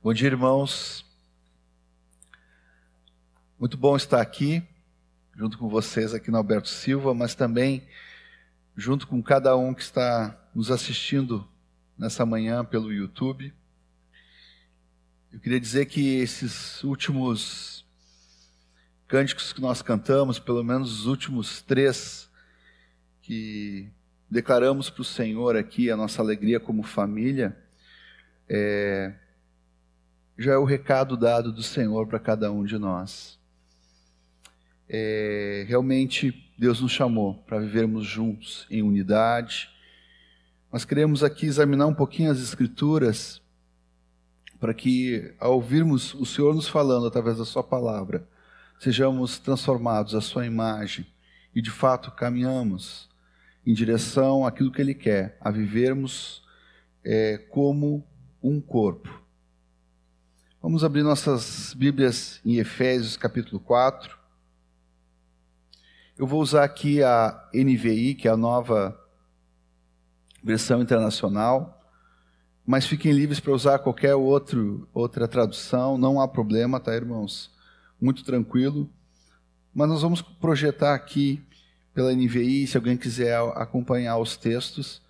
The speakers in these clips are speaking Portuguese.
Bom dia, irmãos. Muito bom estar aqui, junto com vocês aqui no Alberto Silva, mas também junto com cada um que está nos assistindo nessa manhã pelo YouTube. Eu queria dizer que esses últimos cânticos que nós cantamos, pelo menos os últimos três, que declaramos para o Senhor aqui a nossa alegria como família, é, já é o recado dado do Senhor para cada um de nós. É, realmente Deus nos chamou para vivermos juntos em unidade. Nós queremos aqui examinar um pouquinho as Escrituras para que, ao ouvirmos o Senhor nos falando através da Sua palavra, sejamos transformados à Sua imagem e de fato caminhamos em direção àquilo que Ele quer, a vivermos é, como um corpo. Vamos abrir nossas Bíblias em Efésios capítulo 4. Eu vou usar aqui a NVI, que é a nova versão internacional, mas fiquem livres para usar qualquer outro, outra tradução, não há problema, tá, irmãos? Muito tranquilo. Mas nós vamos projetar aqui pela NVI, se alguém quiser acompanhar os textos,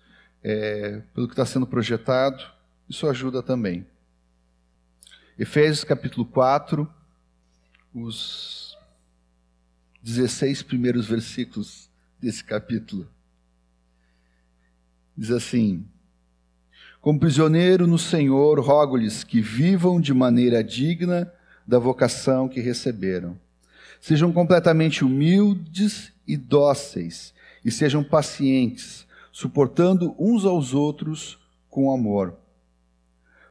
é, pelo que está sendo projetado, isso ajuda também. Efésios capítulo 4, os 16 primeiros versículos desse capítulo. Diz assim: Como prisioneiro no Senhor, rogo-lhes que vivam de maneira digna da vocação que receberam. Sejam completamente humildes e dóceis, e sejam pacientes, suportando uns aos outros com amor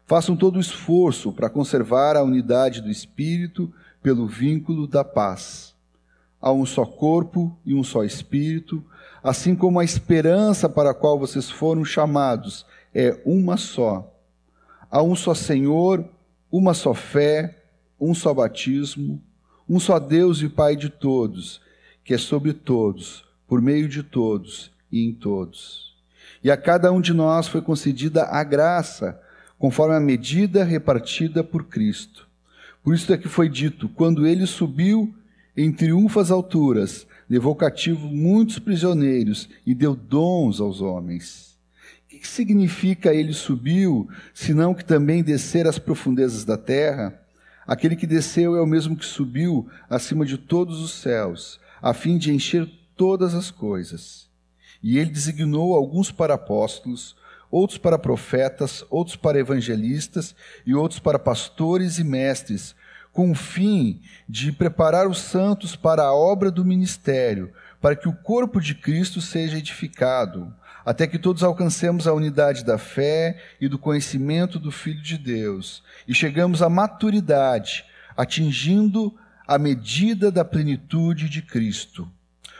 Façam todo o esforço para conservar a unidade do Espírito pelo vínculo da paz. Há um só corpo e um só Espírito, assim como a esperança para a qual vocês foram chamados é uma só. Há um só Senhor, uma só fé, um só batismo, um só Deus e Pai de todos, que é sobre todos, por meio de todos e em todos. E a cada um de nós foi concedida a graça conforme a medida repartida por Cristo. Por isso é que foi dito: quando ele subiu em triunfo às alturas, levou cativo muitos prisioneiros e deu dons aos homens. O que significa ele subiu, senão que também descer às profundezas da terra? Aquele que desceu é o mesmo que subiu acima de todos os céus, a fim de encher todas as coisas. E ele designou alguns para apóstolos, outros para profetas, outros para evangelistas e outros para pastores e mestres, com o fim de preparar os santos para a obra do ministério, para que o corpo de Cristo seja edificado, até que todos alcancemos a unidade da fé e do conhecimento do Filho de Deus e chegamos à maturidade, atingindo a medida da plenitude de Cristo.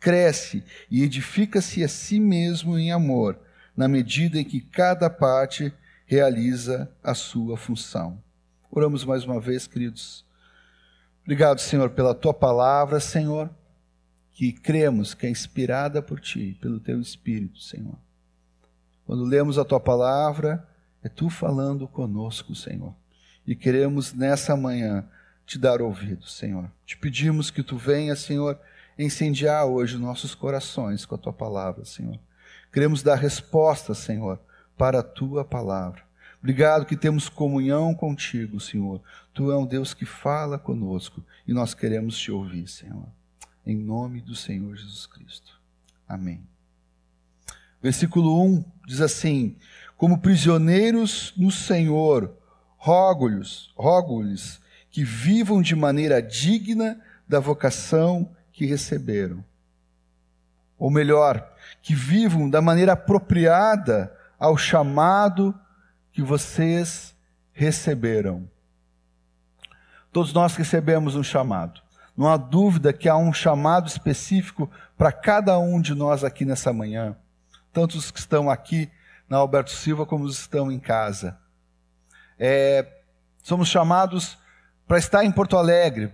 cresce e edifica-se a si mesmo em amor, na medida em que cada parte realiza a sua função. Oramos mais uma vez, queridos. Obrigado, Senhor, pela tua palavra, Senhor, que cremos que é inspirada por ti, pelo teu Espírito, Senhor. Quando lemos a tua palavra, é tu falando conosco, Senhor. E queremos nessa manhã te dar ouvido, Senhor. Te pedimos que tu venha, Senhor, incendiar hoje nossos corações com a tua palavra, Senhor. Queremos dar resposta, Senhor, para a tua palavra. Obrigado que temos comunhão contigo, Senhor. Tu é um Deus que fala conosco e nós queremos te ouvir, Senhor. Em nome do Senhor Jesus Cristo. Amém. Versículo 1 diz assim: Como prisioneiros no Senhor, rogo-lhes, rogo-lhes que vivam de maneira digna da vocação que receberam. Ou melhor, que vivam da maneira apropriada ao chamado que vocês receberam. Todos nós recebemos um chamado. Não há dúvida que há um chamado específico para cada um de nós aqui nessa manhã, tanto os que estão aqui na Alberto Silva como os que estão em casa. É, somos chamados para estar em Porto Alegre,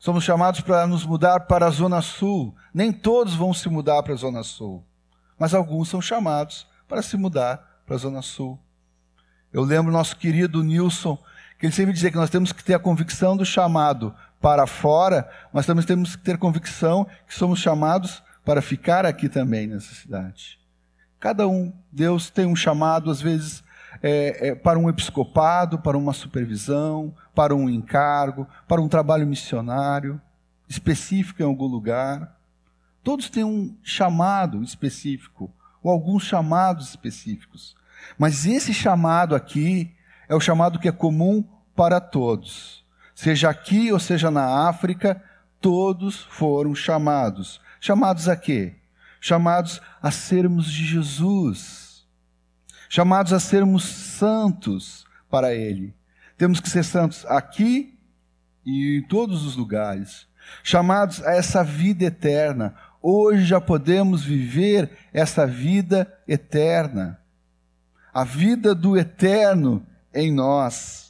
somos chamados para nos mudar para a Zona Sul. Nem todos vão se mudar para a Zona Sul, mas alguns são chamados para se mudar para a Zona Sul. Eu lembro nosso querido Nilson, que ele sempre dizia que nós temos que ter a convicção do chamado para fora, mas também temos que ter convicção que somos chamados para ficar aqui também nessa cidade. Cada um, Deus tem um chamado, às vezes, é, é, para um episcopado, para uma supervisão, para um encargo, para um trabalho missionário específico em algum lugar. Todos têm um chamado específico, ou alguns chamados específicos. Mas esse chamado aqui é o chamado que é comum para todos. Seja aqui ou seja na África, todos foram chamados. Chamados a quê? Chamados a sermos de Jesus. Chamados a sermos santos para Ele. Temos que ser santos aqui e em todos os lugares. Chamados a essa vida eterna. Hoje já podemos viver essa vida eterna. A vida do eterno em nós.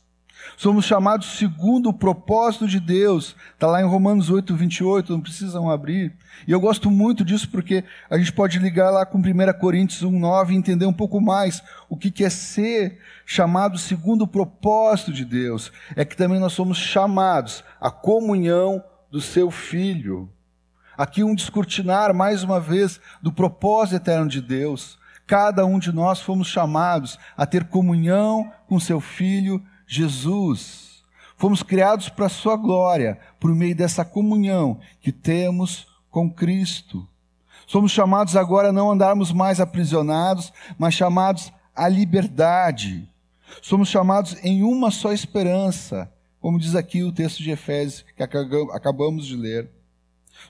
Somos chamados segundo o propósito de Deus. Está lá em Romanos 8, 28, não precisam abrir. E eu gosto muito disso porque a gente pode ligar lá com 1 Coríntios 1, 9 e entender um pouco mais o que é ser chamado segundo o propósito de Deus. É que também nós somos chamados à comunhão do seu Filho. Aqui um descortinar mais uma vez do propósito eterno de Deus. Cada um de nós fomos chamados a ter comunhão com seu Filho Jesus. Fomos criados para a sua glória, por meio dessa comunhão que temos com Cristo. Somos chamados agora a não andarmos mais aprisionados, mas chamados à liberdade. Somos chamados em uma só esperança, como diz aqui o texto de Efésios que acabamos de ler.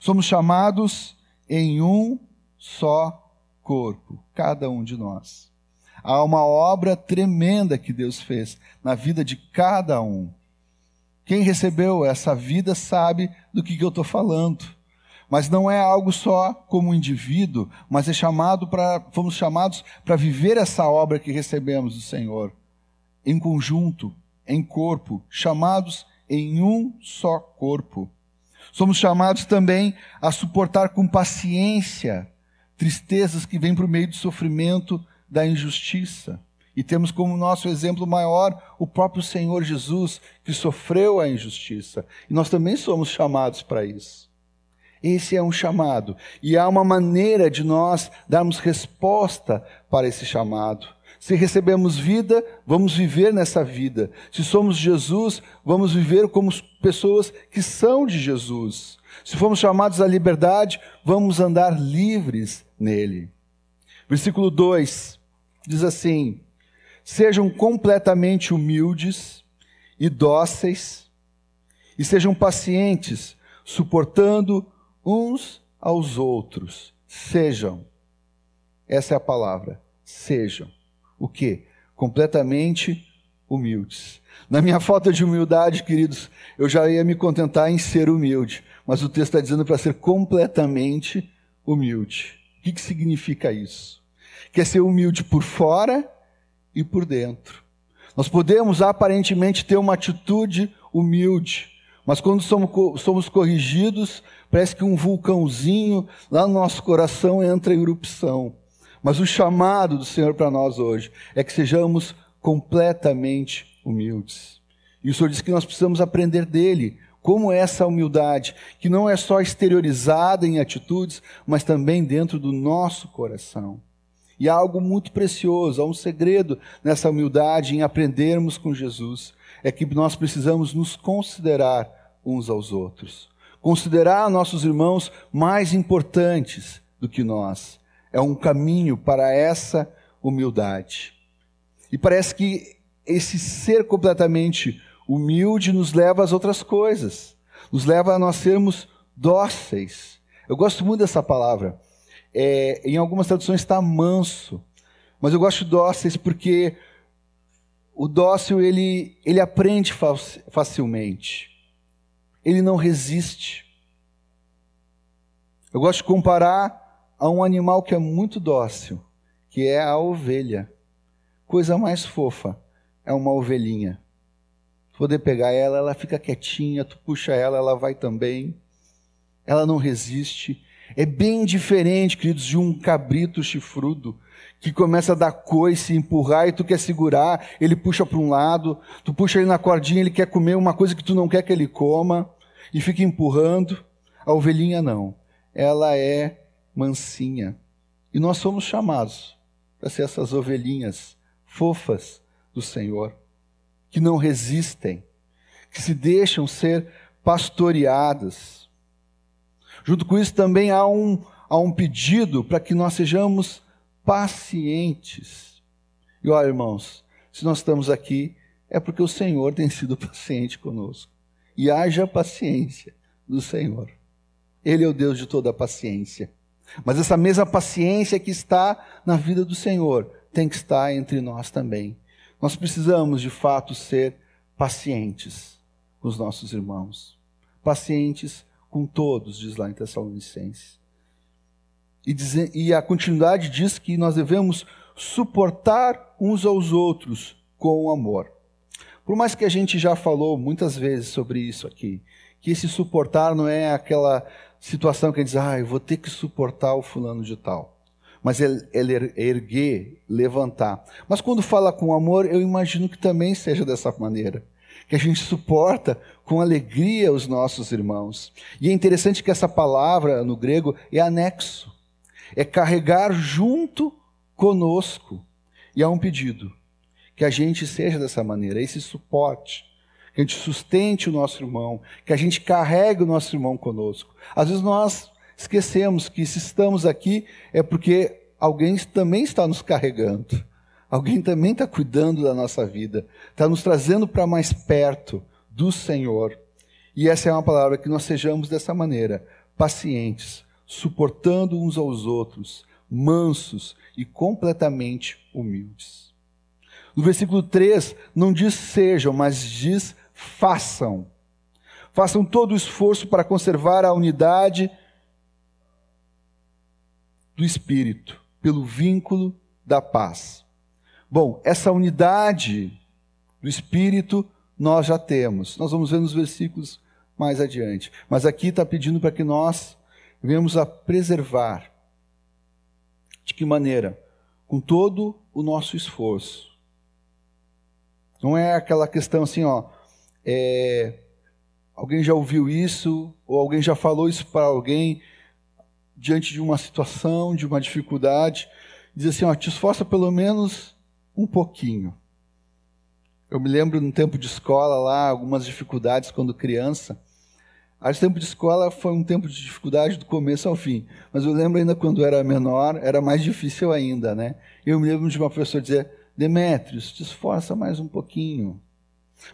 Somos chamados em um só corpo, cada um de nós. Há uma obra tremenda que Deus fez na vida de cada um. Quem recebeu essa vida sabe do que, que eu estou falando. Mas não é algo só como indivíduo, mas é chamado para, fomos chamados para viver essa obra que recebemos do Senhor, em conjunto, em corpo, chamados em um só corpo. Somos chamados também a suportar com paciência tristezas que vêm por meio do sofrimento da injustiça. E temos como nosso exemplo maior o próprio Senhor Jesus, que sofreu a injustiça. E nós também somos chamados para isso. Esse é um chamado. E há uma maneira de nós darmos resposta para esse chamado. Se recebemos vida, vamos viver nessa vida. Se somos Jesus, vamos viver como pessoas que são de Jesus. Se fomos chamados à liberdade, vamos andar livres nele. Versículo 2 diz assim: Sejam completamente humildes e dóceis, e sejam pacientes, suportando uns aos outros. Sejam. Essa é a palavra. Sejam. O que? Completamente humildes. Na minha falta de humildade, queridos, eu já ia me contentar em ser humilde, mas o texto está dizendo para ser completamente humilde. O que, que significa isso? Que é ser humilde por fora e por dentro. Nós podemos aparentemente ter uma atitude humilde, mas quando somos, somos corrigidos, parece que um vulcãozinho lá no nosso coração entra em erupção. Mas o chamado do Senhor para nós hoje é que sejamos completamente humildes. E o Senhor diz que nós precisamos aprender dele, como essa humildade, que não é só exteriorizada em atitudes, mas também dentro do nosso coração. E há algo muito precioso, há um segredo nessa humildade em aprendermos com Jesus, é que nós precisamos nos considerar uns aos outros. Considerar nossos irmãos mais importantes do que nós. É um caminho para essa humildade. E parece que esse ser completamente humilde nos leva às outras coisas, nos leva a nós sermos dóceis. Eu gosto muito dessa palavra. É, em algumas traduções está manso, mas eu gosto de dóceis porque o dócil ele, ele aprende facilmente. ele não resiste. Eu gosto de comparar a um animal que é muito dócil, que é a ovelha. Coisa mais fofa é uma ovelhinha. Poder pegar ela, ela fica quietinha, tu puxa ela, ela vai também. Ela não resiste. É bem diferente, queridos, de um cabrito chifrudo que começa a dar coice, empurrar e tu quer segurar, ele puxa para um lado, tu puxa ele na cordinha, ele quer comer uma coisa que tu não quer que ele coma e fica empurrando. A ovelhinha não. Ela é mansinha. E nós somos chamados para ser essas ovelhinhas fofas do Senhor, que não resistem, que se deixam ser pastoreadas. Junto com isso também há um, há um pedido para que nós sejamos pacientes. E olha, irmãos, se nós estamos aqui, é porque o Senhor tem sido paciente conosco. E haja paciência do Senhor. Ele é o Deus de toda a paciência. Mas essa mesma paciência que está na vida do Senhor tem que estar entre nós também. Nós precisamos, de fato, ser pacientes com os nossos irmãos. Pacientes com todos, diz lá em Tessalonicenses. E, dizer, e a continuidade diz que nós devemos suportar uns aos outros com amor. Por mais que a gente já falou muitas vezes sobre isso aqui, que esse suportar não é aquela situação que diz, ah, eu vou ter que suportar o fulano de tal. Mas ele, ele er, erguer, levantar. Mas quando fala com amor, eu imagino que também seja dessa maneira. Que a gente suporta com alegria os nossos irmãos. E é interessante que essa palavra no grego é anexo é carregar junto conosco. E há um pedido: que a gente seja dessa maneira, esse suporte, que a gente sustente o nosso irmão, que a gente carregue o nosso irmão conosco. Às vezes nós esquecemos que se estamos aqui é porque alguém também está nos carregando, alguém também está cuidando da nossa vida, está nos trazendo para mais perto do Senhor. E essa é uma palavra que nós sejamos dessa maneira, pacientes, suportando uns aos outros, mansos e completamente humildes. No versículo 3, não diz sejam, mas diz façam. Façam todo o esforço para conservar a unidade do Espírito, pelo vínculo da paz. Bom, essa unidade do Espírito nós já temos. Nós vamos ver nos versículos mais adiante. Mas aqui está pedindo para que nós Vemos a preservar. De que maneira? Com todo o nosso esforço. Não é aquela questão assim, ó, é, alguém já ouviu isso, ou alguém já falou isso para alguém diante de uma situação, de uma dificuldade, diz assim, ó, te esforça pelo menos um pouquinho. Eu me lembro no tempo de escola lá, algumas dificuldades quando criança, o tempo de escola foi um tempo de dificuldade do começo ao fim. Mas eu lembro ainda quando era menor, era mais difícil ainda, né? Eu me lembro de uma professora dizer, Demétrios, te esforça mais um pouquinho.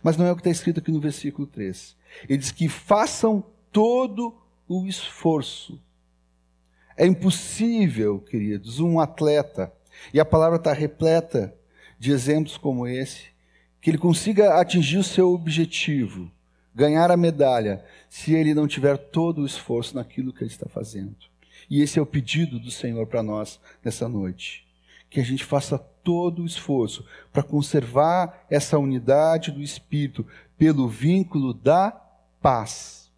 Mas não é o que está escrito aqui no versículo 3. Ele diz que façam todo o esforço. É impossível, queridos, um atleta, e a palavra está repleta de exemplos como esse, que ele consiga atingir o seu objetivo ganhar a medalha se ele não tiver todo o esforço naquilo que ele está fazendo. E esse é o pedido do Senhor para nós nessa noite. Que a gente faça todo o esforço para conservar essa unidade do Espírito pelo vínculo da paz.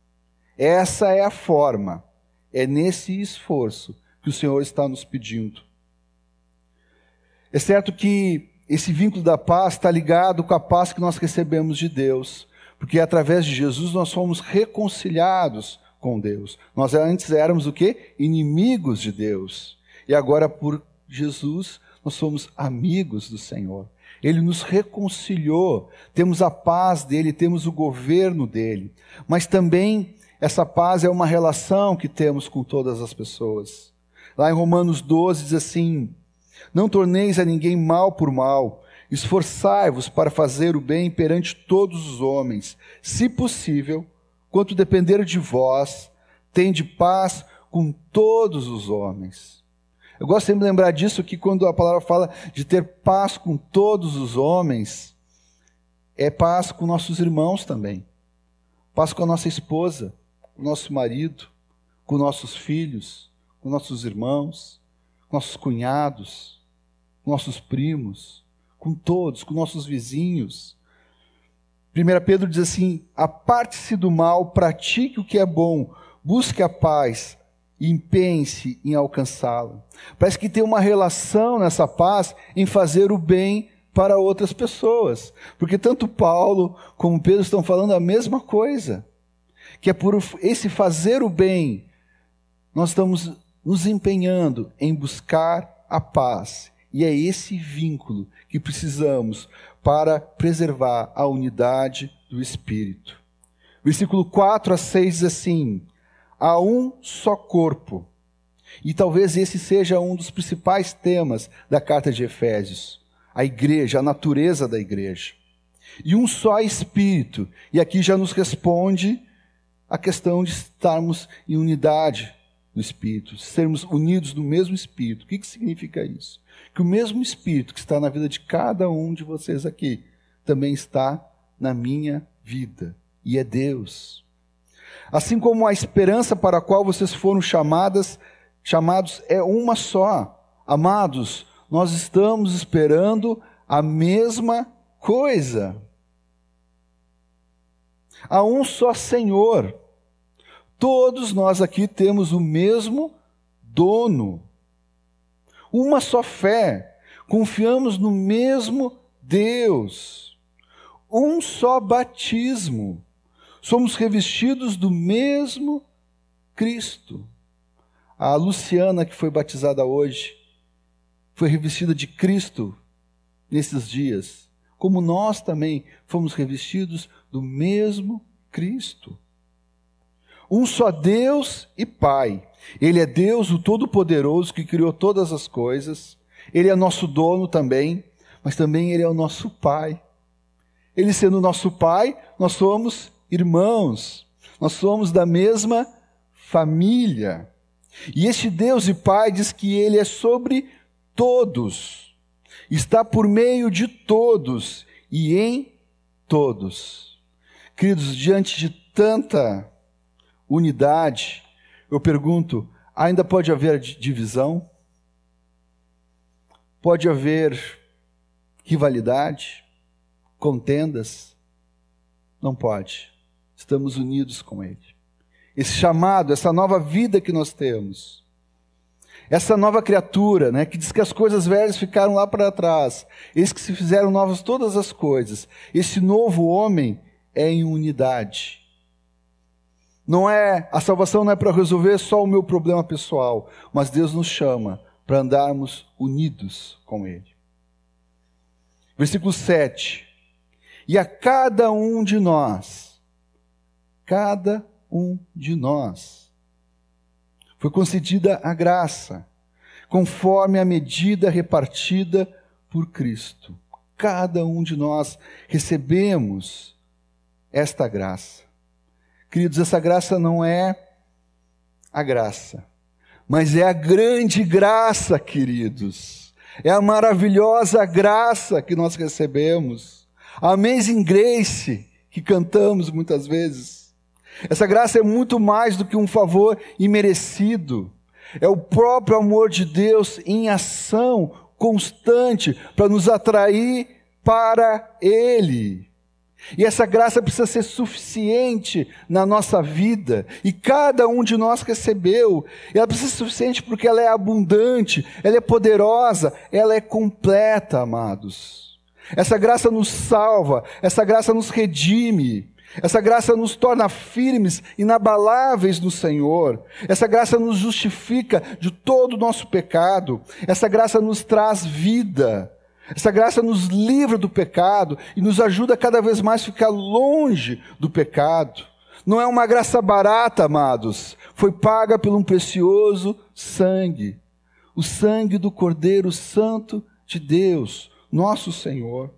Essa é a forma, é nesse esforço que o Senhor está nos pedindo. É certo que esse vínculo da paz está ligado com a paz que nós recebemos de Deus. Porque através de Jesus nós fomos reconciliados com Deus. Nós antes éramos o quê? Inimigos de Deus. E agora por Jesus nós somos amigos do Senhor. Ele nos reconciliou, temos a paz dele, temos o governo dele. Mas também essa paz é uma relação que temos com todas as pessoas. Lá em Romanos 12 diz assim: Não torneis a ninguém mal por mal, Esforçai-vos para fazer o bem perante todos os homens, se possível, quanto depender de vós, tende paz com todos os homens. Eu gosto sempre de lembrar disso que quando a palavra fala de ter paz com todos os homens, é paz com nossos irmãos também. paz com a nossa esposa, com o nosso marido, com nossos filhos, com nossos irmãos, nossos cunhados, nossos primos, com todos, com nossos vizinhos. 1 Pedro diz assim: aparte-se do mal, pratique o que é bom, busque a paz e empenhe-se em alcançá-la. Parece que tem uma relação nessa paz em fazer o bem para outras pessoas. Porque tanto Paulo como Pedro estão falando a mesma coisa. Que é por esse fazer o bem, nós estamos nos empenhando em buscar a paz. E é esse vínculo que precisamos para preservar a unidade do Espírito. Versículo 4 a 6 diz assim: Há um só corpo. E talvez esse seja um dos principais temas da carta de Efésios a igreja, a natureza da igreja. E um só Espírito. E aqui já nos responde a questão de estarmos em unidade do Espírito, sermos unidos no mesmo Espírito. O que, que significa isso? Que o mesmo Espírito que está na vida de cada um de vocês aqui também está na minha vida. E é Deus. Assim como a esperança para a qual vocês foram chamadas, chamados é uma só. Amados, nós estamos esperando a mesma coisa. Há um só Senhor. Todos nós aqui temos o mesmo dono. Uma só fé. Confiamos no mesmo Deus. Um só batismo. Somos revestidos do mesmo Cristo. A Luciana, que foi batizada hoje, foi revestida de Cristo nesses dias, como nós também fomos revestidos do mesmo Cristo. Um só Deus e Pai. Ele é Deus, o Todo-Poderoso, que criou todas as coisas. Ele é nosso dono também, mas também Ele é o nosso Pai. Ele sendo nosso Pai, nós somos irmãos, nós somos da mesma família. E este Deus e Pai diz que Ele é sobre todos, está por meio de todos e em todos. Queridos, diante de tanta unidade, eu pergunto: ainda pode haver divisão? Pode haver rivalidade? Contendas? Não pode. Estamos unidos com Ele. Esse chamado, essa nova vida que nós temos, essa nova criatura, né, que diz que as coisas velhas ficaram lá para trás, eis que se fizeram novas todas as coisas. Esse novo homem é em unidade. Não é a salvação não é para resolver só o meu problema pessoal, mas Deus nos chama para andarmos unidos com ele. Versículo 7. E a cada um de nós, cada um de nós foi concedida a graça, conforme a medida repartida por Cristo. Cada um de nós recebemos esta graça. Queridos, essa graça não é a graça, mas é a grande graça, queridos. É a maravilhosa graça que nós recebemos. A amazing grace que cantamos muitas vezes. Essa graça é muito mais do que um favor imerecido. É o próprio amor de Deus em ação constante para nos atrair para Ele. E essa graça precisa ser suficiente na nossa vida, e cada um de nós recebeu. E ela precisa ser suficiente porque ela é abundante, ela é poderosa, ela é completa, amados. Essa graça nos salva, essa graça nos redime, essa graça nos torna firmes, inabaláveis no Senhor. Essa graça nos justifica de todo o nosso pecado. Essa graça nos traz vida. Essa graça nos livra do pecado e nos ajuda cada vez mais a ficar longe do pecado. Não é uma graça barata, amados. Foi paga por um precioso sangue. O sangue do Cordeiro Santo de Deus, nosso Senhor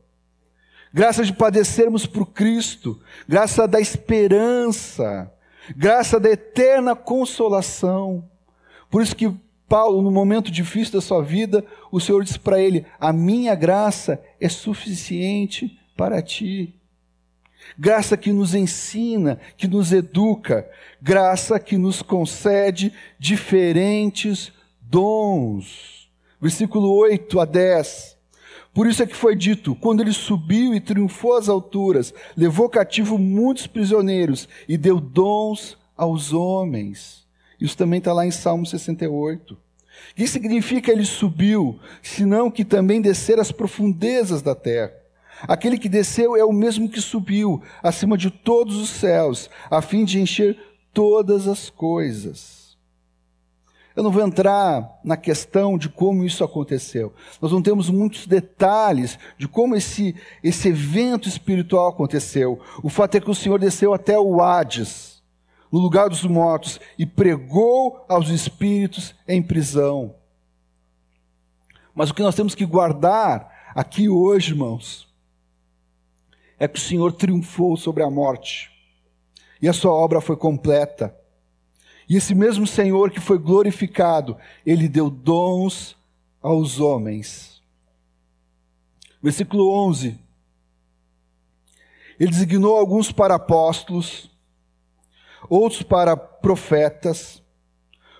graça de padecermos por Cristo, graça da esperança, graça da eterna consolação. Por isso que Paulo, no momento difícil da sua vida, o Senhor disse para ele: A minha graça é suficiente para ti. graça que nos ensina, que nos educa, graça que nos concede diferentes dons. Versículo 8 a 10. Por isso é que foi dito: quando ele subiu e triunfou às alturas, levou cativo muitos prisioneiros e deu dons aos homens. Isso também está lá em Salmo 68. O que significa ele subiu, senão que também descer às profundezas da terra? Aquele que desceu é o mesmo que subiu acima de todos os céus, a fim de encher todas as coisas. Eu não vou entrar na questão de como isso aconteceu. Nós não temos muitos detalhes de como esse, esse evento espiritual aconteceu. O fato é que o Senhor desceu até o Hades, no lugar dos mortos, e pregou aos espíritos em prisão. Mas o que nós temos que guardar aqui hoje, irmãos, é que o Senhor triunfou sobre a morte. E a sua obra foi completa. E esse mesmo Senhor que foi glorificado, ele deu dons aos homens. Versículo 11. Ele designou alguns para apóstolos, outros para profetas,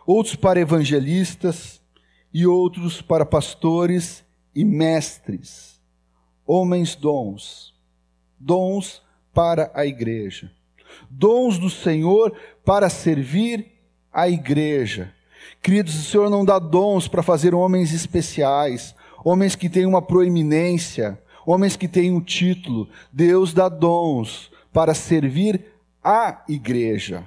outros para evangelistas e outros para pastores e mestres, homens dons dons para a igreja. Dons do Senhor para servir a igreja. Queridos, o Senhor não dá dons para fazer homens especiais, homens que têm uma proeminência, homens que têm um título. Deus dá dons para servir a igreja.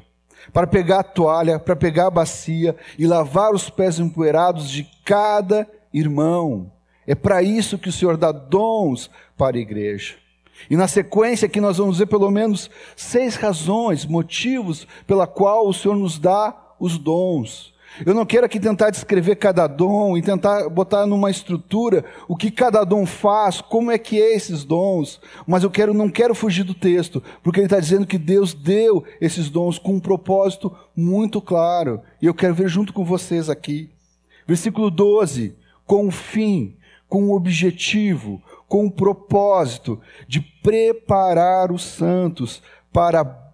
Para pegar a toalha, para pegar a bacia e lavar os pés empoeirados de cada irmão. É para isso que o Senhor dá dons para a igreja. E na sequência aqui nós vamos ver pelo menos seis razões, motivos pela qual o Senhor nos dá os dons. Eu não quero aqui tentar descrever cada dom e tentar botar numa estrutura o que cada dom faz, como é que é esses dons, mas eu quero, não quero fugir do texto, porque ele está dizendo que Deus deu esses dons com um propósito muito claro, e eu quero ver junto com vocês aqui. Versículo 12, com o fim, com o objetivo, com o propósito de preparar os santos para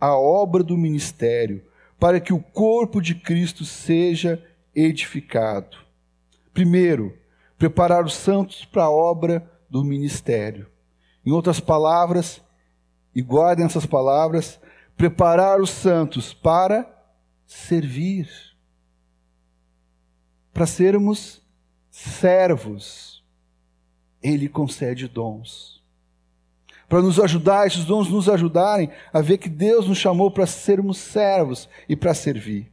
a obra do ministério, para que o corpo de Cristo seja edificado. Primeiro, preparar os santos para a obra do ministério. Em outras palavras, e guardem essas palavras, preparar os santos para servir, para sermos servos ele concede dons. Para nos ajudar, esses dons nos ajudarem a ver que Deus nos chamou para sermos servos e para servir.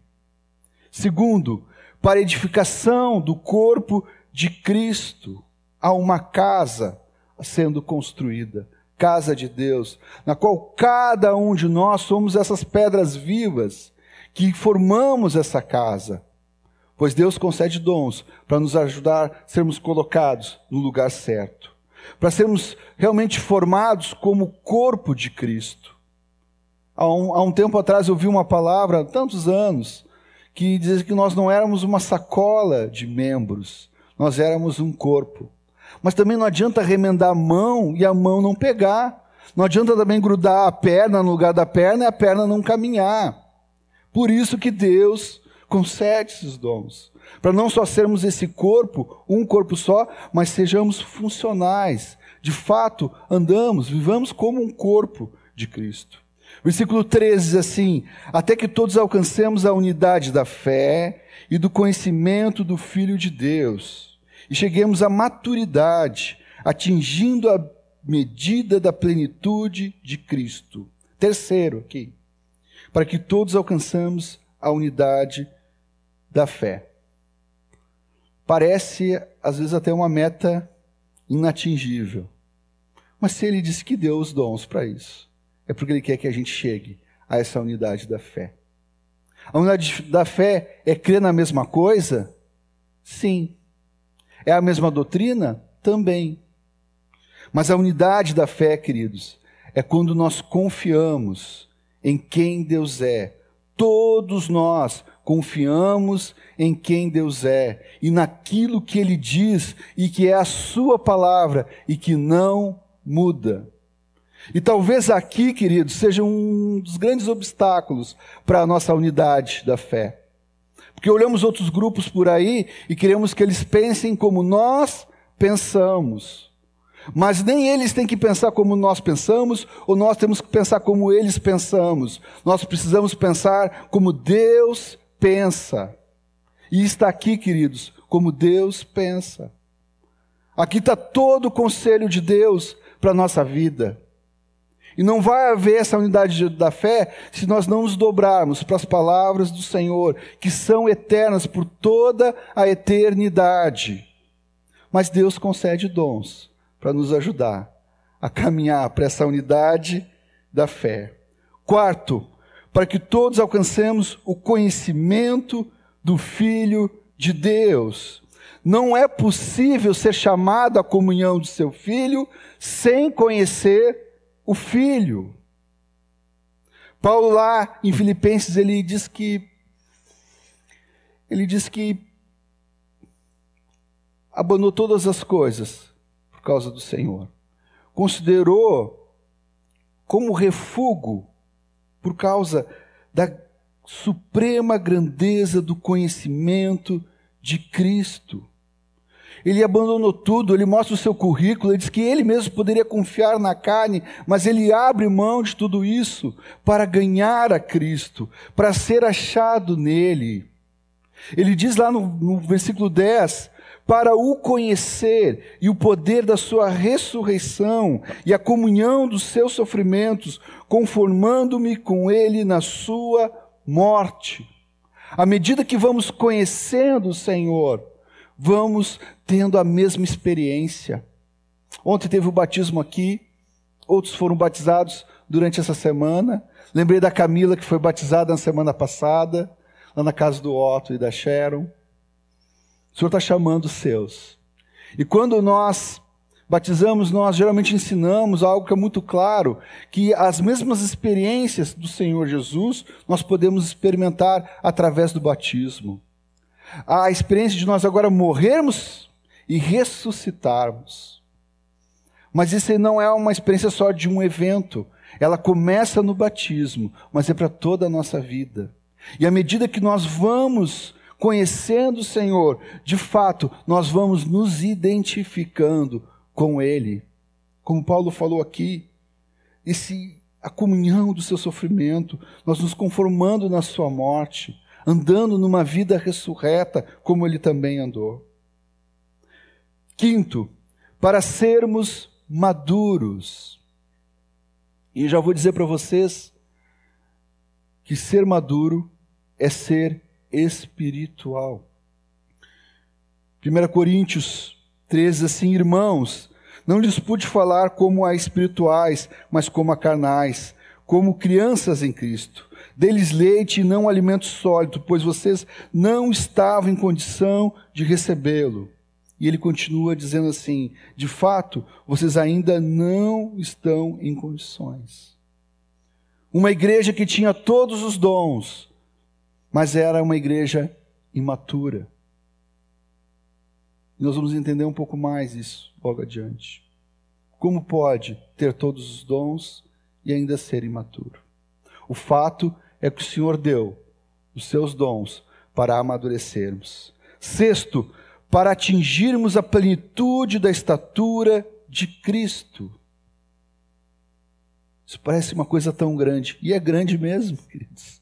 Segundo, para a edificação do corpo de Cristo, há uma casa sendo construída, casa de Deus, na qual cada um de nós somos essas pedras vivas que formamos essa casa. Pois Deus concede dons para nos ajudar a sermos colocados no lugar certo, para sermos realmente formados como corpo de Cristo. Há um, há um tempo atrás eu vi uma palavra, tantos anos, que dizia que nós não éramos uma sacola de membros, nós éramos um corpo. Mas também não adianta remendar a mão e a mão não pegar. Não adianta também grudar a perna no lugar da perna e a perna não caminhar. Por isso que Deus concede esses dons. Para não só sermos esse corpo, um corpo só, mas sejamos funcionais. De fato, andamos, vivamos como um corpo de Cristo. Versículo 13 diz assim: Até que todos alcancemos a unidade da fé e do conhecimento do Filho de Deus, e cheguemos à maturidade, atingindo a medida da plenitude de Cristo. Terceiro, aqui, para que todos alcançamos a unidade da fé. Parece, às vezes, até uma meta inatingível. Mas se ele disse que deu os dons para isso, é porque ele quer que a gente chegue a essa unidade da fé. A unidade da fé é crer na mesma coisa? Sim. É a mesma doutrina? Também. Mas a unidade da fé, queridos, é quando nós confiamos em quem Deus é. Todos nós confiamos em quem Deus é e naquilo que Ele diz e que é a Sua palavra e que não muda. E talvez aqui, queridos, seja um dos grandes obstáculos para a nossa unidade da fé. Porque olhamos outros grupos por aí e queremos que eles pensem como nós pensamos. Mas nem eles têm que pensar como nós pensamos, ou nós temos que pensar como eles pensamos. Nós precisamos pensar como Deus pensa. E está aqui, queridos, como Deus pensa. Aqui está todo o conselho de Deus para a nossa vida. E não vai haver essa unidade da fé se nós não nos dobrarmos para as palavras do Senhor, que são eternas por toda a eternidade. Mas Deus concede dons para nos ajudar a caminhar para essa unidade da fé. Quarto, para que todos alcancemos o conhecimento do Filho de Deus. Não é possível ser chamado à comunhão do seu filho sem conhecer o filho. Paulo lá em Filipenses ele diz que ele diz que abandonou todas as coisas por causa do Senhor. Considerou como refúgio por causa da suprema grandeza do conhecimento de Cristo. Ele abandonou tudo, ele mostra o seu currículo, ele diz que ele mesmo poderia confiar na carne, mas ele abre mão de tudo isso para ganhar a Cristo, para ser achado nele. Ele diz lá no, no versículo 10: para o conhecer e o poder da sua ressurreição e a comunhão dos seus sofrimentos, conformando-me com ele na sua morte. À medida que vamos conhecendo o Senhor, vamos tendo a mesma experiência. Ontem teve o batismo aqui, outros foram batizados durante essa semana. Lembrei da Camila que foi batizada na semana passada, lá na casa do Otto e da Sharon. O Senhor está chamando os seus. E quando nós batizamos, nós geralmente ensinamos algo que é muito claro, que as mesmas experiências do Senhor Jesus nós podemos experimentar através do batismo a experiência de nós agora morrermos e ressuscitarmos. Mas isso não é uma experiência só de um evento. Ela começa no batismo, mas é para toda a nossa vida. E à medida que nós vamos conhecendo o Senhor, de fato, nós vamos nos identificando com Ele. Como Paulo falou aqui, esse, a comunhão do seu sofrimento, nós nos conformando na sua morte, andando numa vida ressurreta, como ele também andou. Quinto, para sermos maduros. E já vou dizer para vocês que ser maduro é ser espiritual. 1 Coríntios 13, assim, irmãos, não lhes pude falar como a espirituais, mas como a carnais, como crianças em Cristo. Deles leite e não alimento sólido, pois vocês não estavam em condição de recebê-lo. E ele continua dizendo assim: de fato, vocês ainda não estão em condições. Uma igreja que tinha todos os dons, mas era uma igreja imatura. E nós vamos entender um pouco mais isso logo adiante. Como pode ter todos os dons e ainda ser imaturo. O fato é que o Senhor deu os seus dons para amadurecermos. Sexto, para atingirmos a plenitude da estatura de Cristo. Isso parece uma coisa tão grande, e é grande mesmo, queridos.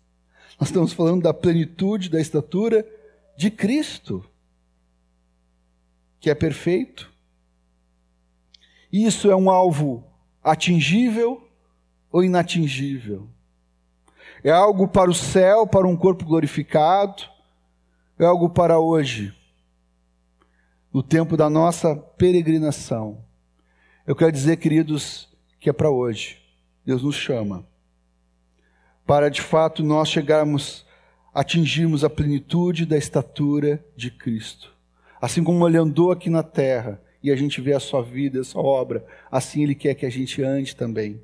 Nós estamos falando da plenitude da estatura de Cristo, que é perfeito. Isso é um alvo atingível ou inatingível? É algo para o céu, para um corpo glorificado? É algo para hoje, no tempo da nossa peregrinação? Eu quero dizer, queridos, que é para hoje. Deus nos chama para de fato nós chegarmos, atingirmos a plenitude da estatura de Cristo. Assim como ele andou aqui na terra e a gente vê a sua vida, a sua obra, assim ele quer que a gente ande também.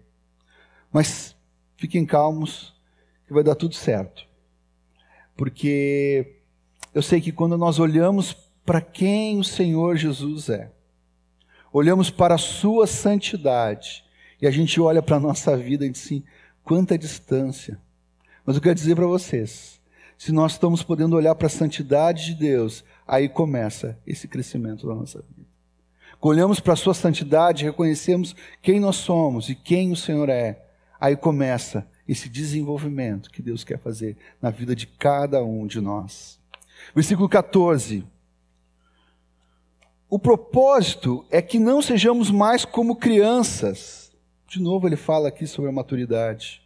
Mas fiquem calmos, que vai dar tudo certo. Porque eu sei que quando nós olhamos para quem o Senhor Jesus é, olhamos para a sua santidade, E a gente olha para a nossa vida e diz assim: quanta distância. Mas eu quero dizer para vocês: se nós estamos podendo olhar para a santidade de Deus, aí começa esse crescimento da nossa vida. Olhamos para a sua santidade, reconhecemos quem nós somos e quem o Senhor é, aí começa esse desenvolvimento que Deus quer fazer na vida de cada um de nós. Versículo 14. O propósito é que não sejamos mais como crianças. De novo, ele fala aqui sobre a maturidade.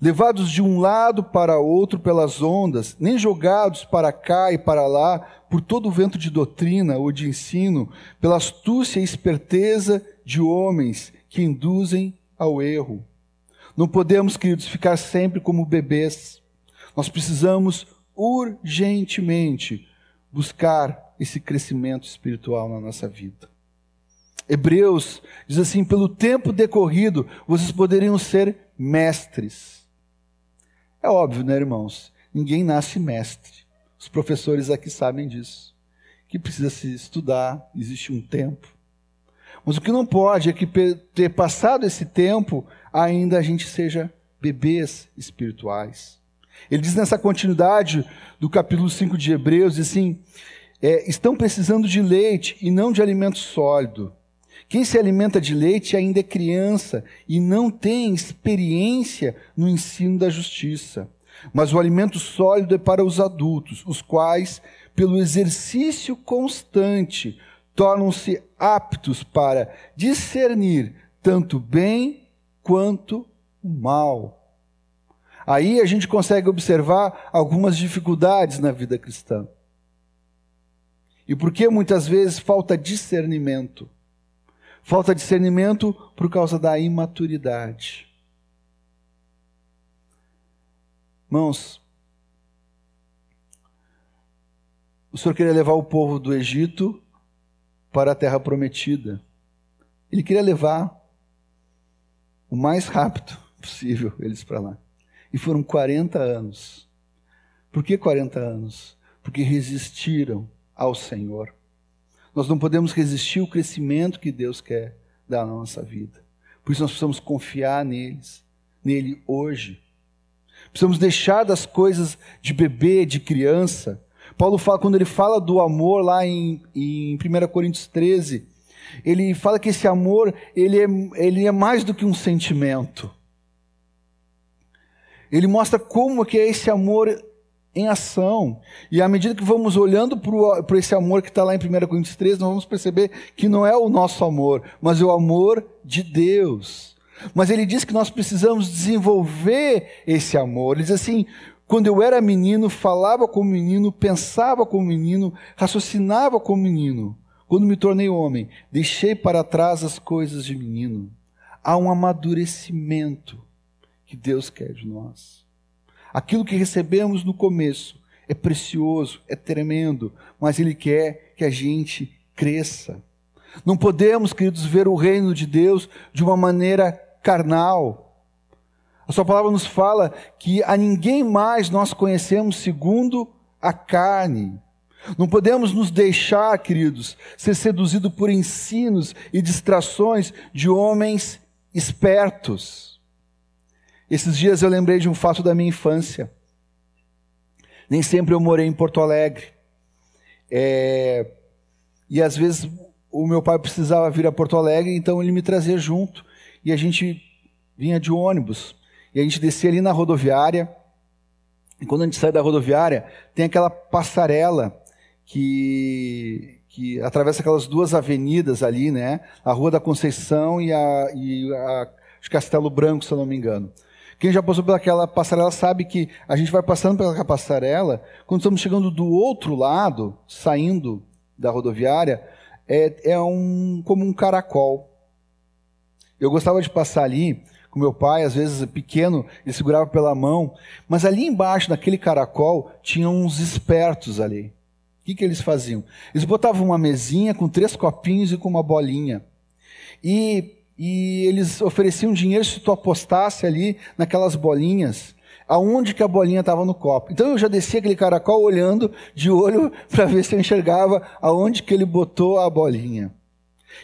Levados de um lado para outro pelas ondas, nem jogados para cá e para lá por todo o vento de doutrina ou de ensino, pela astúcia e esperteza de homens que induzem ao erro. Não podemos, queridos, ficar sempre como bebês. Nós precisamos urgentemente buscar esse crescimento espiritual na nossa vida. Hebreus diz assim: pelo tempo decorrido, vocês poderiam ser mestres. É óbvio, né, irmãos? Ninguém nasce mestre. Os professores aqui sabem disso. Que precisa se estudar, existe um tempo. Mas o que não pode é que, ter passado esse tempo, ainda a gente seja bebês espirituais. Ele diz nessa continuidade do capítulo 5 de Hebreus, assim, é, estão precisando de leite e não de alimento sólido. Quem se alimenta de leite ainda é criança e não tem experiência no ensino da justiça. Mas o alimento sólido é para os adultos, os quais, pelo exercício constante, tornam-se aptos para discernir tanto bem quanto o mal. Aí a gente consegue observar algumas dificuldades na vida cristã. E por que muitas vezes falta discernimento? Falta discernimento por causa da imaturidade. Irmãos, o Senhor queria levar o povo do Egito para a terra prometida. Ele queria levar o mais rápido possível eles para lá. E foram 40 anos. Por que 40 anos? Porque resistiram ao Senhor. Nós não podemos resistir ao crescimento que Deus quer dar na nossa vida. Por isso nós precisamos confiar neles, nele hoje. Precisamos deixar das coisas de bebê, de criança. Paulo fala, quando ele fala do amor lá em, em 1 Coríntios 13, ele fala que esse amor ele é, ele é mais do que um sentimento. Ele mostra como que é esse amor em ação. E à medida que vamos olhando para esse amor que está lá em 1 Coríntios 13, nós vamos perceber que não é o nosso amor, mas é o amor de Deus. Mas ele diz que nós precisamos desenvolver esse amor. Ele diz assim: quando eu era menino, falava como menino, pensava como menino, raciocinava como menino. Quando me tornei homem, deixei para trás as coisas de menino. Há um amadurecimento que Deus quer de nós. Aquilo que recebemos no começo é precioso, é tremendo, mas Ele quer que a gente cresça. Não podemos, queridos, ver o reino de Deus de uma maneira carnal. A Sua palavra nos fala que a ninguém mais nós conhecemos segundo a carne. Não podemos nos deixar, queridos, ser seduzidos por ensinos e distrações de homens espertos. Esses dias eu lembrei de um fato da minha infância. Nem sempre eu morei em Porto Alegre. É... E às vezes o meu pai precisava vir a Porto Alegre, então ele me trazia junto. E a gente vinha de ônibus. E a gente descia ali na rodoviária. E quando a gente sai da rodoviária, tem aquela passarela que, que atravessa aquelas duas avenidas ali, né? A Rua da Conceição e a, e a Castelo Branco, se eu não me engano. Quem já passou pelaquela passarela sabe que a gente vai passando pela passarela, quando estamos chegando do outro lado, saindo da rodoviária, é, é um, como um caracol. Eu gostava de passar ali com meu pai, às vezes pequeno, ele segurava pela mão, mas ali embaixo, naquele caracol, tinha uns espertos ali. O que, que eles faziam? Eles botavam uma mesinha com três copinhos e com uma bolinha. E e eles ofereciam dinheiro se tu apostasse ali naquelas bolinhas, aonde que a bolinha estava no copo. Então eu já descia aquele caracol olhando de olho para ver se eu enxergava aonde que ele botou a bolinha.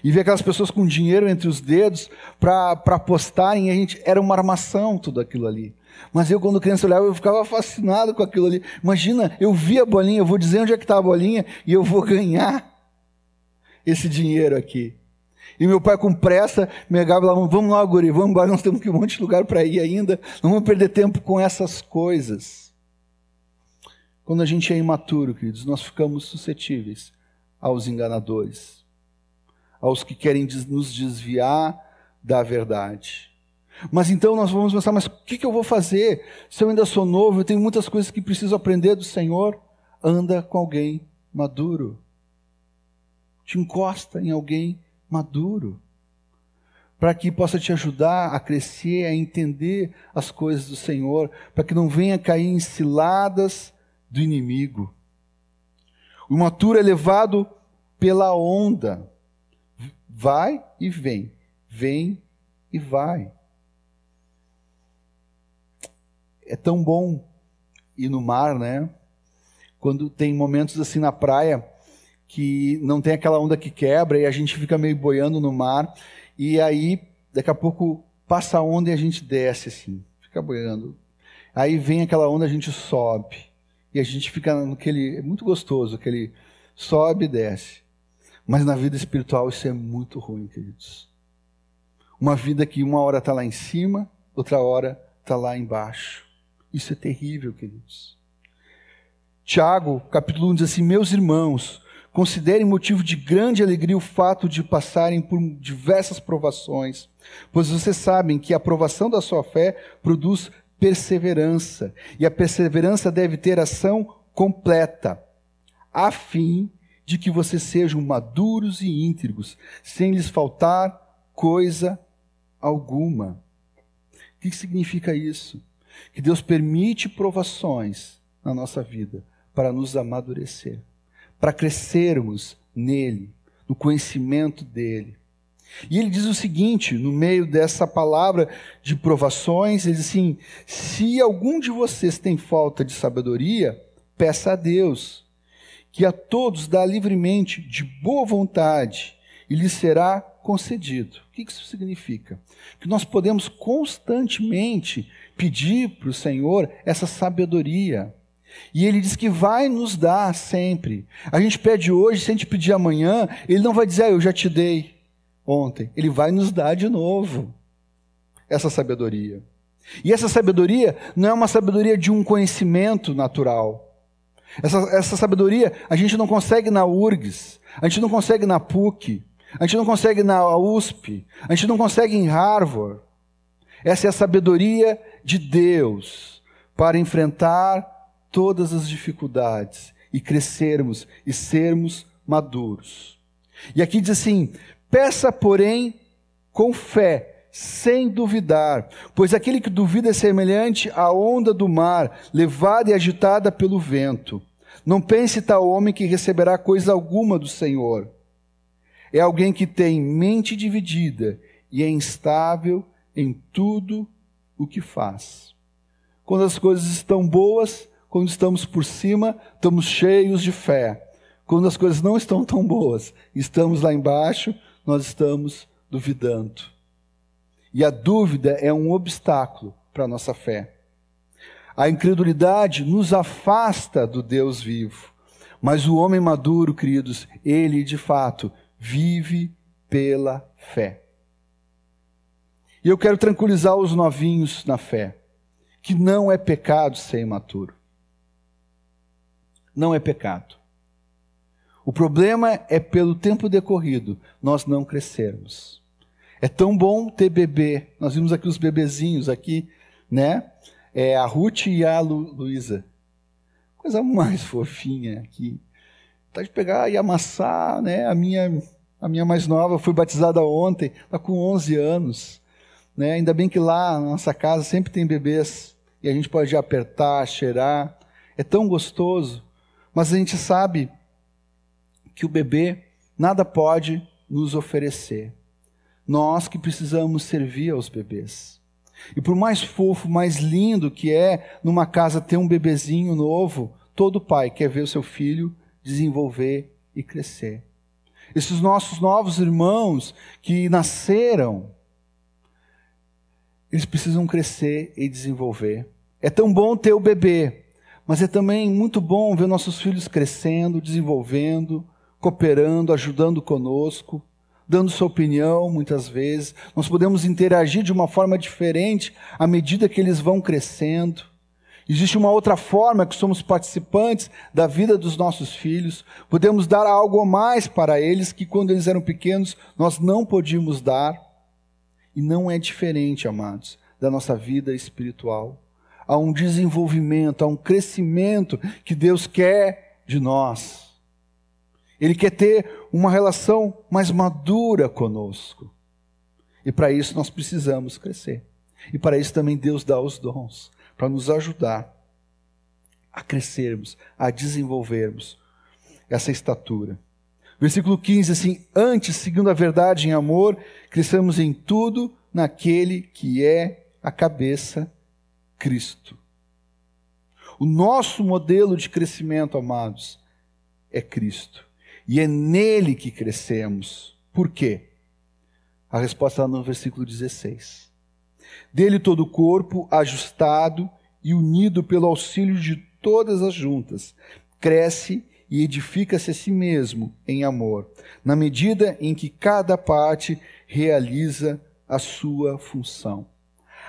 E ver aquelas pessoas com dinheiro entre os dedos para apostarem, a gente era uma armação tudo aquilo ali. Mas eu, quando criança, olhava, eu ficava fascinado com aquilo ali. Imagina, eu vi a bolinha, eu vou dizer onde é que está a bolinha e eu vou ganhar esse dinheiro aqui. E meu pai, com pressa, me pegava lá, vamos lá, guri, vamos embora, nós temos um monte de lugar para ir ainda. Não vamos perder tempo com essas coisas. Quando a gente é imaturo, queridos, nós ficamos suscetíveis aos enganadores, aos que querem nos desviar da verdade. Mas então nós vamos pensar, mas o que, que eu vou fazer? Se eu ainda sou novo, eu tenho muitas coisas que preciso aprender do Senhor. Anda com alguém maduro. Te encosta em alguém maduro. Para que possa te ajudar a crescer, a entender as coisas do Senhor, para que não venha cair em ciladas do inimigo. O imaturo é levado pela onda. Vai e vem, vem e vai. é tão bom ir no mar, né? Quando tem momentos assim na praia que não tem aquela onda que quebra e a gente fica meio boiando no mar e aí daqui a pouco passa a onda e a gente desce assim, fica boiando. Aí vem aquela onda, a gente sobe e a gente fica naquele, é muito gostoso, aquele sobe e desce. Mas na vida espiritual isso é muito ruim, queridos. Uma vida que uma hora está lá em cima, outra hora está lá embaixo. Isso é terrível, queridos. Tiago, capítulo 1, diz assim: Meus irmãos, considerem motivo de grande alegria o fato de passarem por diversas provações, pois vocês sabem que a provação da sua fé produz perseverança, e a perseverança deve ter ação completa, a fim de que vocês sejam maduros e íntegros, sem lhes faltar coisa alguma. O que significa isso? que Deus permite provações na nossa vida para nos amadurecer, para crescermos nele, no conhecimento dele. E ele diz o seguinte, no meio dessa palavra de provações, ele diz assim: se algum de vocês tem falta de sabedoria, peça a Deus, que a todos dá livremente, de boa vontade, e lhe será concedido. O que isso significa? Que nós podemos constantemente pedir para o Senhor essa sabedoria. E Ele diz que vai nos dar sempre. A gente pede hoje, se a gente pedir amanhã, Ele não vai dizer, ah, eu já te dei ontem. Ele vai nos dar de novo essa sabedoria. E essa sabedoria não é uma sabedoria de um conhecimento natural. Essa, essa sabedoria a gente não consegue na URGS, a gente não consegue na PUC, a gente não consegue na USP, a gente não consegue em Harvard. Essa é a sabedoria de Deus para enfrentar todas as dificuldades e crescermos e sermos maduros. E aqui diz assim: peça, porém, com fé, sem duvidar, pois aquele que duvida é semelhante à onda do mar, levada e agitada pelo vento. Não pense tal homem que receberá coisa alguma do Senhor. É alguém que tem mente dividida e é instável em tudo o que faz. Quando as coisas estão boas, quando estamos por cima, estamos cheios de fé. Quando as coisas não estão tão boas, estamos lá embaixo, nós estamos duvidando. E a dúvida é um obstáculo para a nossa fé. A incredulidade nos afasta do Deus vivo. Mas o homem maduro, queridos, ele de fato vive pela fé. E eu quero tranquilizar os novinhos na fé, que não é pecado ser imaturo. Não é pecado. O problema é pelo tempo decorrido nós não crescermos. É tão bom ter bebê. Nós vimos aqui os bebezinhos aqui, né? É a Ruth e a Lu, Luísa. Coisa mais fofinha aqui. Tá de pegar e amassar, né? A minha a minha mais nova foi batizada ontem, está com 11 anos. Né? Ainda bem que lá na nossa casa sempre tem bebês e a gente pode apertar, cheirar. É tão gostoso. Mas a gente sabe que o bebê nada pode nos oferecer. Nós que precisamos servir aos bebês. E por mais fofo, mais lindo que é numa casa ter um bebezinho novo, todo pai quer ver o seu filho desenvolver e crescer. esses nossos novos irmãos que nasceram, eles precisam crescer e desenvolver. É tão bom ter o bebê, mas é também muito bom ver nossos filhos crescendo, desenvolvendo, cooperando, ajudando conosco, dando sua opinião muitas vezes. Nós podemos interagir de uma forma diferente à medida que eles vão crescendo. Existe uma outra forma que somos participantes da vida dos nossos filhos. Podemos dar algo a mais para eles que quando eles eram pequenos nós não podíamos dar. E não é diferente, amados, da nossa vida espiritual. Há um desenvolvimento, há um crescimento que Deus quer de nós. Ele quer ter uma relação mais madura conosco. E para isso nós precisamos crescer. E para isso também Deus dá os dons para nos ajudar a crescermos, a desenvolvermos essa estatura. Versículo 15, assim: Antes, seguindo a verdade em amor, cresçamos em tudo naquele que é a cabeça, Cristo. O nosso modelo de crescimento, amados, é Cristo. E é nele que crescemos. Por quê? A resposta está no versículo 16. Dele todo o corpo, ajustado e unido pelo auxílio de todas as juntas, cresce e edifica-se a si mesmo em amor, na medida em que cada parte realiza a sua função.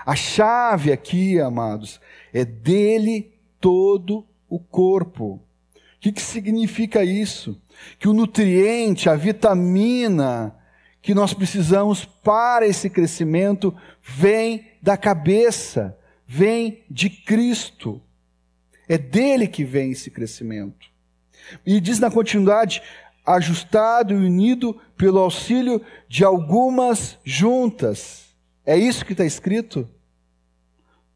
A chave aqui, amados, é dele todo o corpo. O que, que significa isso? Que o nutriente, a vitamina, que nós precisamos para esse crescimento vem da cabeça, vem de Cristo. É dele que vem esse crescimento. E diz na continuidade: ajustado e unido pelo auxílio de algumas juntas. É isso que está escrito?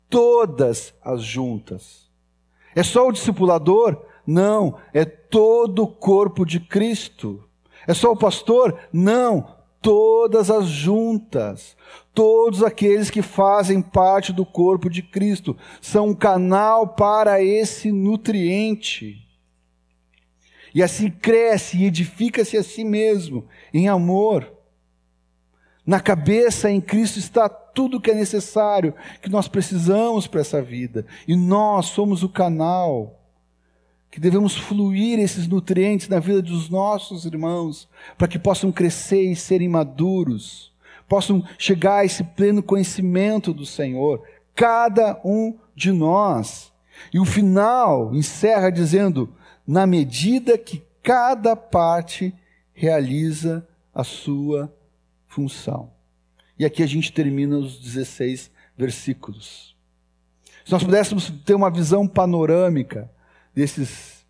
Todas as juntas. É só o discipulador? Não, é todo o corpo de Cristo. É só o pastor? Não, todas as juntas, todos aqueles que fazem parte do corpo de Cristo, são um canal para esse nutriente. E assim cresce e edifica-se a si mesmo em amor. Na cabeça em Cristo está tudo que é necessário, que nós precisamos para essa vida. E nós somos o canal que devemos fluir esses nutrientes na vida dos nossos irmãos, para que possam crescer e serem maduros, possam chegar a esse pleno conhecimento do Senhor, cada um de nós. E o final encerra dizendo: na medida que cada parte realiza a sua função. E aqui a gente termina os 16 versículos. Se nós pudéssemos ter uma visão panorâmica desses,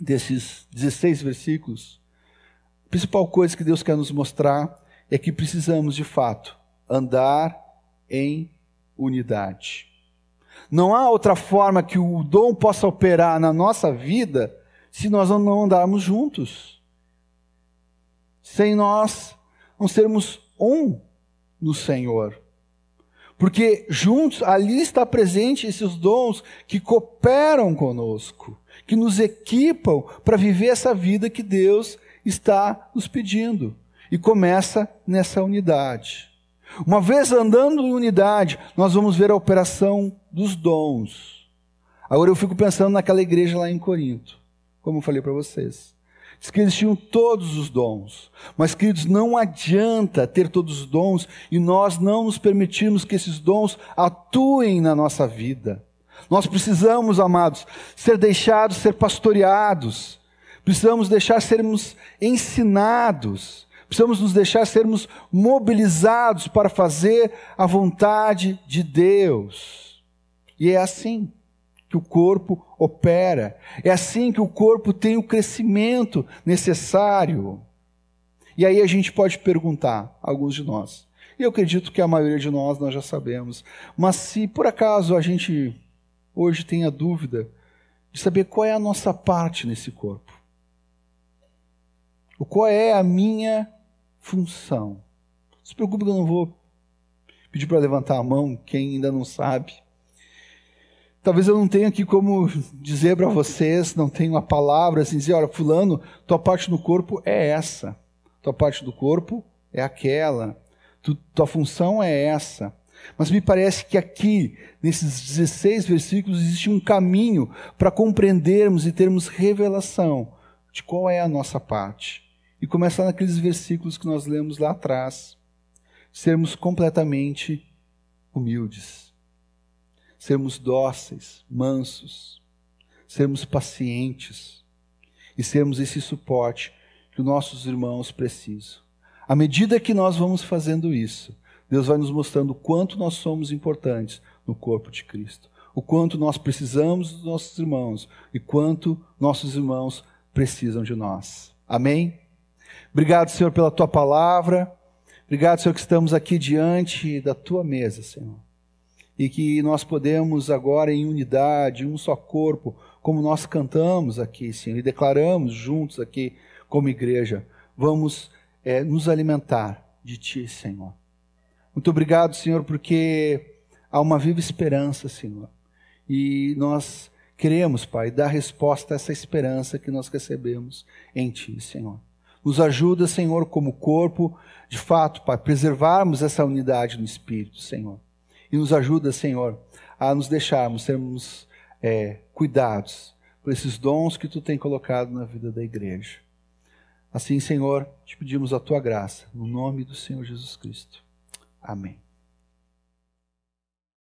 desses 16 versículos, a principal coisa que Deus quer nos mostrar é que precisamos, de fato, andar em unidade. Não há outra forma que o dom possa operar na nossa vida se nós não andarmos juntos. Sem nós não sermos um no Senhor. Porque juntos, ali está presente esses dons que cooperam conosco, que nos equipam para viver essa vida que Deus está nos pedindo. E começa nessa unidade. Uma vez andando em unidade, nós vamos ver a operação dos dons. Agora eu fico pensando naquela igreja lá em Corinto, como eu falei para vocês. Diz que eles tinham todos os dons. Mas, queridos, não adianta ter todos os dons e nós não nos permitirmos que esses dons atuem na nossa vida. Nós precisamos, amados, ser deixados ser pastoreados. Precisamos deixar sermos ensinados. Precisamos nos deixar sermos mobilizados para fazer a vontade de Deus. E é assim que o corpo opera. É assim que o corpo tem o crescimento necessário. E aí a gente pode perguntar, alguns de nós, e eu acredito que a maioria de nós nós já sabemos, mas se por acaso a gente hoje tem a dúvida de saber qual é a nossa parte nesse corpo, o qual é a minha função. Se preocupe que eu não vou pedir para levantar a mão quem ainda não sabe. Talvez eu não tenha aqui como dizer para vocês, não tenho uma palavra assim, dizer, olha, fulano, tua parte no corpo é essa, tua parte do corpo é aquela, tu, tua função é essa. Mas me parece que aqui, nesses 16 versículos, existe um caminho para compreendermos e termos revelação de qual é a nossa parte. E começar naqueles versículos que nós lemos lá atrás. Sermos completamente humildes, sermos dóceis, mansos, sermos pacientes e sermos esse suporte que os nossos irmãos precisam. À medida que nós vamos fazendo isso, Deus vai nos mostrando o quanto nós somos importantes no corpo de Cristo, o quanto nós precisamos dos nossos irmãos e quanto nossos irmãos precisam de nós. Amém? Obrigado, Senhor, pela tua palavra. Obrigado, Senhor, que estamos aqui diante da tua mesa, Senhor. E que nós podemos agora, em unidade, um só corpo, como nós cantamos aqui, Senhor, e declaramos juntos aqui como igreja, vamos é, nos alimentar de Ti, Senhor. Muito obrigado, Senhor, porque há uma viva esperança, Senhor. E nós queremos, Pai, dar resposta a essa esperança que nós recebemos em Ti, Senhor. Nos ajuda, Senhor, como corpo, de fato, Pai, preservarmos essa unidade no Espírito, Senhor. E nos ajuda, Senhor, a nos deixarmos sermos é, cuidados por esses dons que Tu tem colocado na vida da igreja. Assim, Senhor, te pedimos a Tua graça, no nome do Senhor Jesus Cristo. Amém.